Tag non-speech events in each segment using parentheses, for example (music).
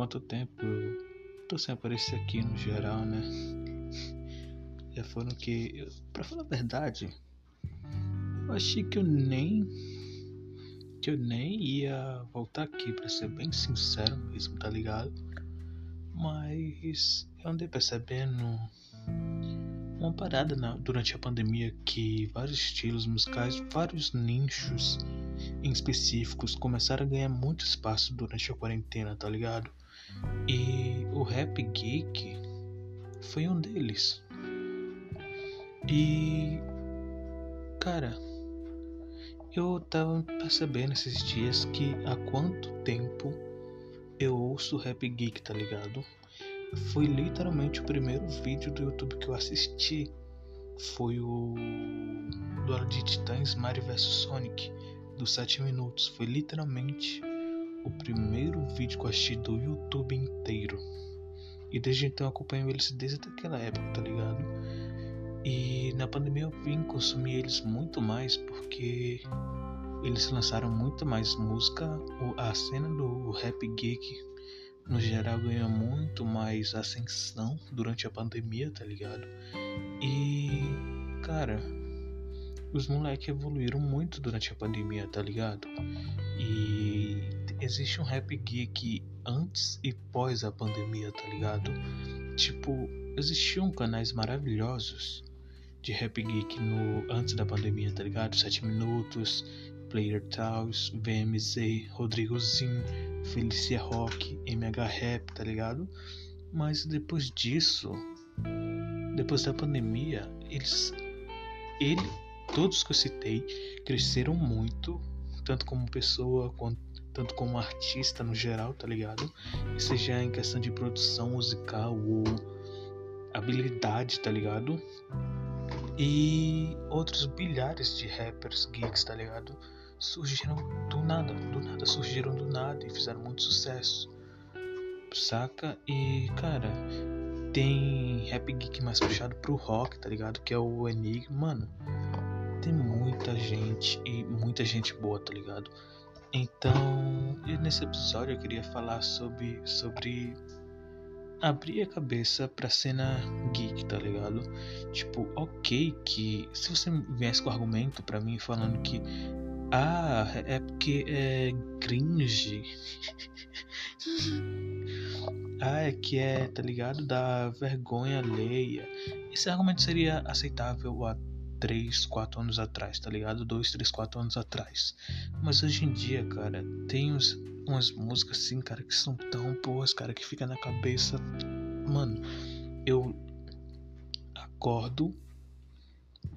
quanto tempo eu tô sem aparecer aqui no geral, né? Já foram que. Pra falar a verdade, eu achei que eu nem. Que eu nem ia voltar aqui, pra ser bem sincero mesmo, tá ligado? Mas eu andei percebendo uma parada na, durante a pandemia que vários estilos musicais, vários nichos em específicos começaram a ganhar muito espaço durante a quarentena, tá ligado? E o rap geek foi um deles. E cara, eu tava percebendo esses dias que há quanto tempo eu ouço rap geek, tá ligado? Foi literalmente o primeiro vídeo do YouTube que eu assisti. Foi o Duelo de Titãs Mario vs Sonic, dos 7 minutos. Foi literalmente o primeiro vídeo que eu assisti do YouTube inteiro. E desde então eu acompanho eles desde aquela época, tá ligado? E na pandemia eu vim consumir eles muito mais porque eles lançaram muito mais música. A cena do rap geek no geral ganhou muito mais ascensão durante a pandemia, tá ligado? E cara, os moleques evoluíram muito durante a pandemia, tá ligado? E existe um rap geek antes e pós a pandemia, tá ligado? Tipo, existiam canais maravilhosos de rap geek no antes da pandemia, tá ligado? 7 minutos, Player Taos, VMZ, Rodrigozinho, Felicia Rock, MH Rap, tá ligado? Mas depois disso, depois da pandemia, eles ele todos que eu citei cresceram muito, tanto como pessoa quanto tanto como artista no geral, tá ligado? Seja em questão de produção musical ou habilidade, tá ligado? E outros bilhares de rappers geeks, tá ligado? Surgiram do nada, do nada, surgiram do nada e fizeram muito sucesso. Saca? E, cara, tem rap geek mais puxado pro rock, tá ligado? Que é o Enigma. Mano, tem muita gente e muita gente boa, tá ligado? Então, nesse episódio eu queria falar sobre, sobre abrir a cabeça pra cena geek, tá ligado? Tipo, ok que se você viesse com argumento para mim falando que ah, é porque é cringe. (laughs) ah, é que é, tá ligado? Da vergonha alheia. Esse argumento seria aceitável há 3, 4 anos atrás, tá ligado? 2, 3, 4 anos atrás. Mas hoje em dia, cara, tem uns, umas músicas assim, cara, que são tão boas, cara, que fica na cabeça. Mano, eu acordo,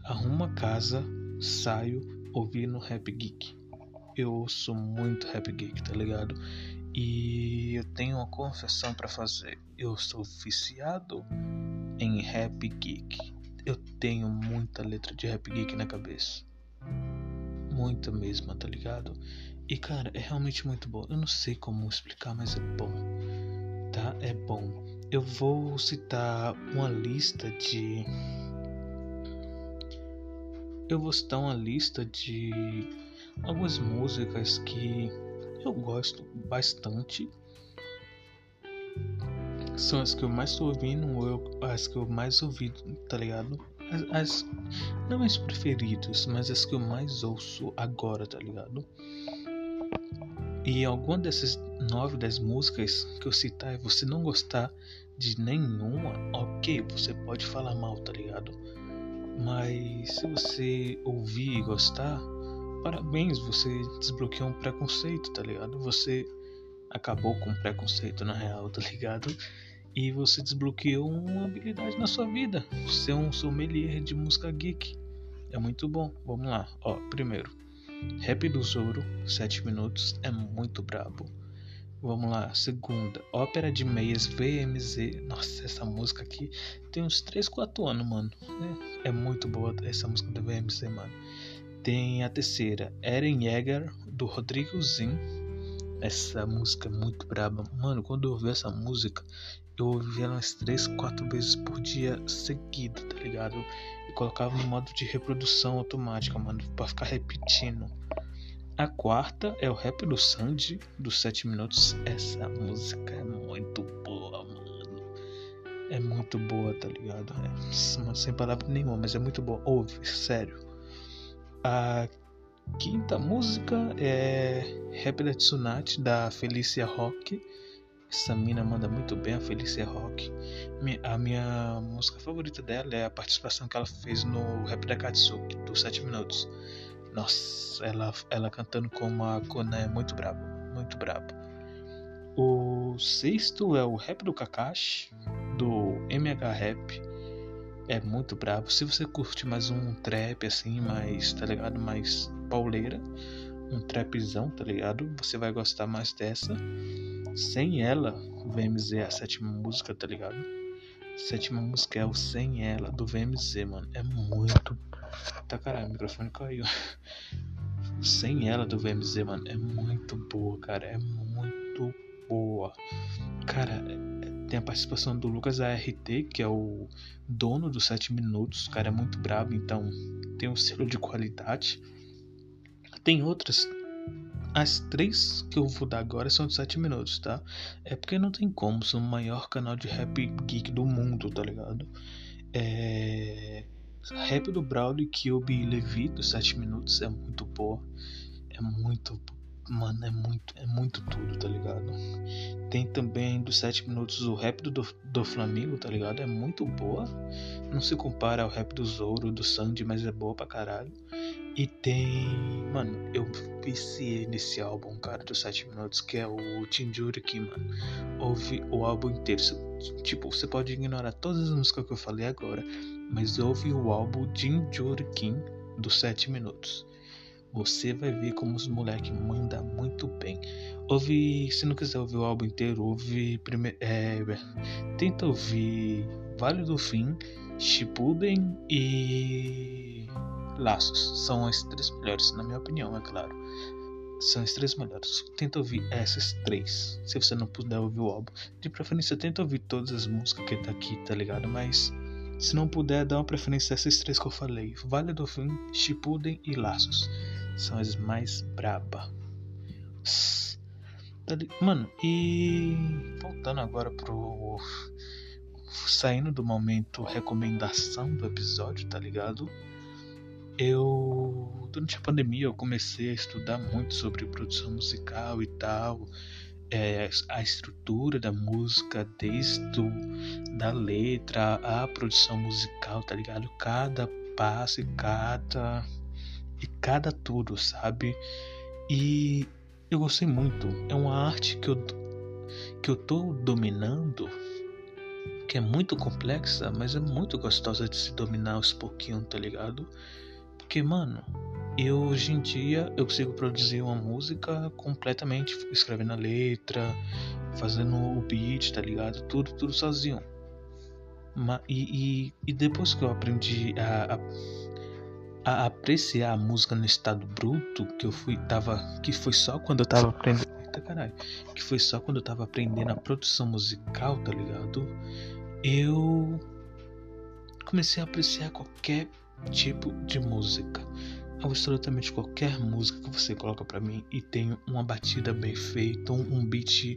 arrumo a casa, saio ouvindo rap geek. Eu ouço muito rap geek, tá ligado? E eu tenho uma confissão para fazer. Eu sou viciado em rap geek. Eu tenho muita letra de rap geek na cabeça. Muita mesmo, tá ligado? E cara, é realmente muito bom. Eu não sei como explicar, mas é bom. Tá? É bom. Eu vou citar uma lista de. Eu vou citar uma lista de algumas músicas que eu gosto bastante. São as que eu mais tô ouvindo, ou as que eu mais ouvi, tá ligado? As, as, não as preferidas, mas as que eu mais ouço agora, tá ligado? E alguma dessas nove, dez músicas que eu citar e você não gostar de nenhuma, ok, você pode falar mal, tá ligado? Mas se você ouvir e gostar, parabéns, você desbloqueou um preconceito, tá ligado? Você acabou com preconceito na real, tá ligado? E você desbloqueou uma habilidade na sua vida, ser um sommelier de música geek. É muito bom. Vamos lá. Ó, primeiro, Rap do Zoro, 7 minutos, é muito brabo. Vamos lá, segunda, Ópera de Meias VMZ. Nossa, essa música aqui tem uns 3, 4 anos, mano. É, é muito boa essa música do VMZ, mano. Tem a terceira, Eren Yeager, do Rodrigo Zin. Essa música é muito braba. Mano, quando eu ouvi essa música, eu ouvia umas 3, 4 vezes por dia seguido, tá ligado? E colocava no modo de reprodução automática, mano, pra ficar repetindo. A quarta é o rap do Sandy, dos 7 minutos. Essa música é muito é muito boa, tá ligado? É, sem palavra nenhuma, mas é muito boa. Ouve, sério. A quinta música é Rap da Tsunade, da Felicia Rock. Essa mina manda muito bem, a Felicia Rock. A minha música favorita dela é a participação que ela fez no Rap da Katsuki, dos 7 minutos. Nossa, ela, ela cantando como a Kona é muito brabo, muito brabo. O sexto é o Rap do Kakashi, do MH Rap. É muito brabo. Se você curte mais um trap assim, mais, tá ligado? Mais pauleira, um trapzão, tá ligado? Você vai gostar mais dessa. Sem ela, VMZ é a sétima música, tá ligado? Sétima música é o Sem Ela, do VMZ, mano. É muito. Tá caralho, o microfone caiu. Sem Ela, do VMZ, mano. É muito boa, cara. É muito boa. Cara, tem a participação do Lucas ART, que é o dono dos 7 minutos. O cara é muito brabo, então tem um selo de qualidade. Tem outras as três que eu vou dar agora são de 7 minutos, tá? É porque não tem como, sou o maior canal de rap geek do mundo, tá ligado? É... Rap do Braulio, Cube e Levi dos 7 minutos é muito boa. É muito. Mano, é muito, é muito tudo, tá ligado? Tem também dos 7 minutos o rap do, do Flamengo, tá ligado? É muito boa. Não se compara ao rap do Zoro, do Sandy, mas é boa pra caralho. E tem. Mano, eu viciei nesse álbum, cara, dos 7 minutos, que é o Jinjuriki, mano. Ouve o álbum inteiro. Tipo, você pode ignorar todas as músicas que eu falei agora, mas ouve o álbum Jinjuriki dos 7 minutos. Você vai ver como os moleques mandam muito bem. Ouve, se não quiser ouvir o álbum inteiro, ouve primeiro. É, tenta ouvir Vale do Fim, Shippuden e Laços são as três melhores, na minha opinião, é claro. São as três melhores. Tenta ouvir essas três. Se você não puder ouvir o álbum, de preferência tenta ouvir todas as músicas que tá aqui, tá ligado? Mas se não puder, dá uma preferência a essas três que eu falei: Vale do Fim, Shippuden e Laços. São as mais braba. Tá Mano, e voltando agora pro. Saindo do momento recomendação do episódio, tá ligado? eu durante a pandemia eu comecei a estudar muito sobre produção musical e tal é, a estrutura da música desde o, da letra a produção musical tá ligado cada passo e cada e cada tudo sabe e eu gostei muito é uma arte que eu que eu tô dominando que é muito complexa mas é muito gostosa de se dominar aos pouquinhos tá ligado porque, mano, eu hoje em dia eu consigo produzir uma música completamente escrevendo a letra, fazendo o beat, tá ligado? Tudo, tudo sozinho. E, e, e depois que eu aprendi a, a, a, apreciar a música no estado bruto, que eu fui, tava. Que foi só quando eu tava aprendendo. Eita caralho. Que foi só quando eu tava aprendendo a produção musical, tá ligado? Eu comecei a apreciar qualquer tipo de música. Absolutamente qualquer música que você coloca para mim e tem uma batida bem feita, um beat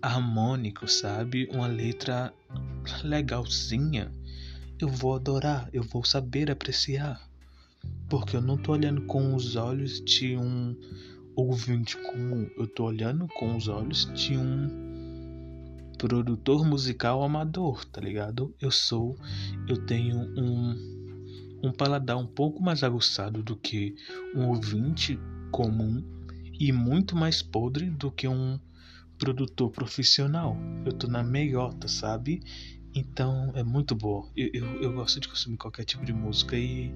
harmônico, sabe? Uma letra legalzinha. Eu vou adorar, eu vou saber apreciar. Porque eu não tô olhando com os olhos de um ouvinte comum, eu tô olhando com os olhos de um produtor musical amador, tá ligado? Eu sou, eu tenho um um paladar um pouco mais aguçado do que um ouvinte comum e muito mais podre do que um produtor profissional. Eu tô na meiota, sabe? Então é muito bom. Eu, eu, eu, gosto de consumir qualquer tipo de música e.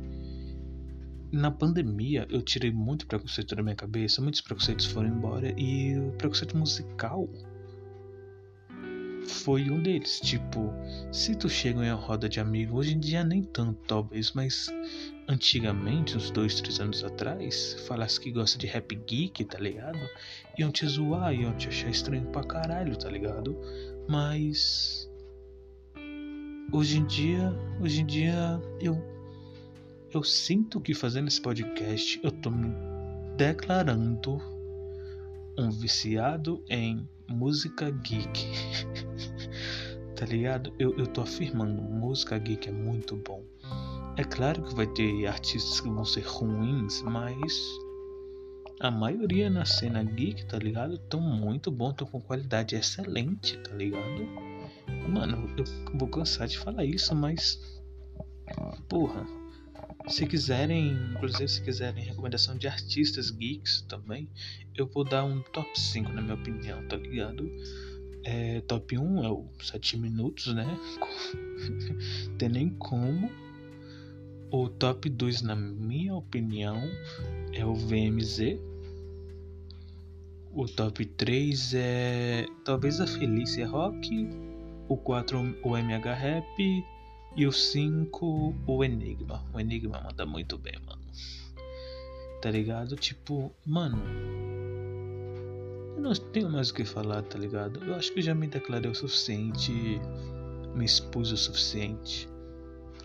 Na pandemia eu tirei muito preconceito da minha cabeça, muitos preconceitos foram embora e o preconceito musical foi um deles. Tipo, se tu chega em uma roda de amigos, hoje em dia nem tanto, talvez, mas antigamente, uns dois, três anos atrás, falasse que gosta de rap geek, tá ligado? Iam te zoar, iam te achar estranho pra caralho, tá ligado? Mas. Hoje em dia, hoje em dia, eu. Eu sinto que fazendo esse podcast, eu tô me declarando um viciado em música geek. (laughs) Tá ligado? Eu, eu tô afirmando, música geek é muito bom. É claro que vai ter artistas que vão ser ruins, mas a maioria na cena geek, tá ligado? Tão muito bom, tão com qualidade excelente, tá ligado? Mano, eu vou cansar de falar isso, mas. Porra. Se quiserem, inclusive se quiserem recomendação de artistas geeks também, eu vou dar um top 5 na minha opinião, tá ligado? É, top 1 é o 7 minutos, né? (laughs) Tem nem como. O top 2, na minha opinião, é o VMZ. O top 3 é talvez a Felícia Rock. O 4 o MH Rap. E o 5 o Enigma. O Enigma manda muito bem, mano. Tá ligado? Tipo, mano. Eu não tenho mais o que falar, tá ligado? Eu acho que eu já me declarei o suficiente. Me expus o suficiente.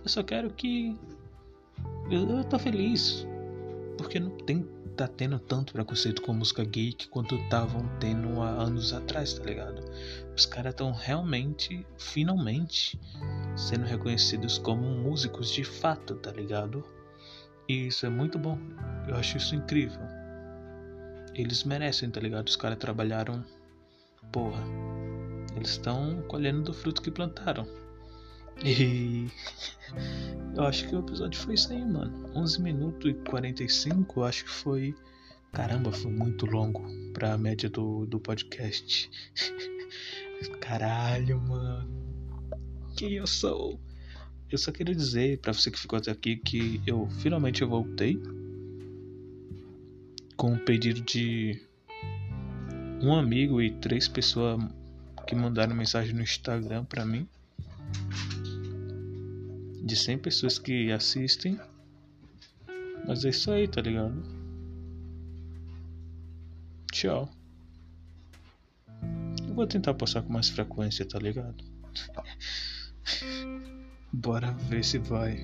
Eu só quero que. Eu, eu tô feliz. Porque não tem tá tendo tanto preconceito com música geek quanto estavam tendo há anos atrás, tá ligado? Os caras estão realmente, finalmente, sendo reconhecidos como músicos de fato, tá ligado? E isso é muito bom. Eu acho isso incrível. Eles merecem, tá ligado? Os caras trabalharam. Porra. Eles estão colhendo do fruto que plantaram. E (laughs) eu acho que o episódio foi isso aí, mano. 11 minutos e 45, eu acho que foi. Caramba, foi muito longo pra média do, do podcast. (laughs) Caralho, mano. Quem eu sou? Eu só queria dizer para você que ficou até aqui que eu finalmente eu voltei com um pedido de um amigo e três pessoas que mandaram mensagem no Instagram para mim de 100 pessoas que assistem. Mas é isso aí, tá ligado? Tchau. Eu vou tentar passar com mais frequência, tá ligado? (laughs) Bora ver se vai.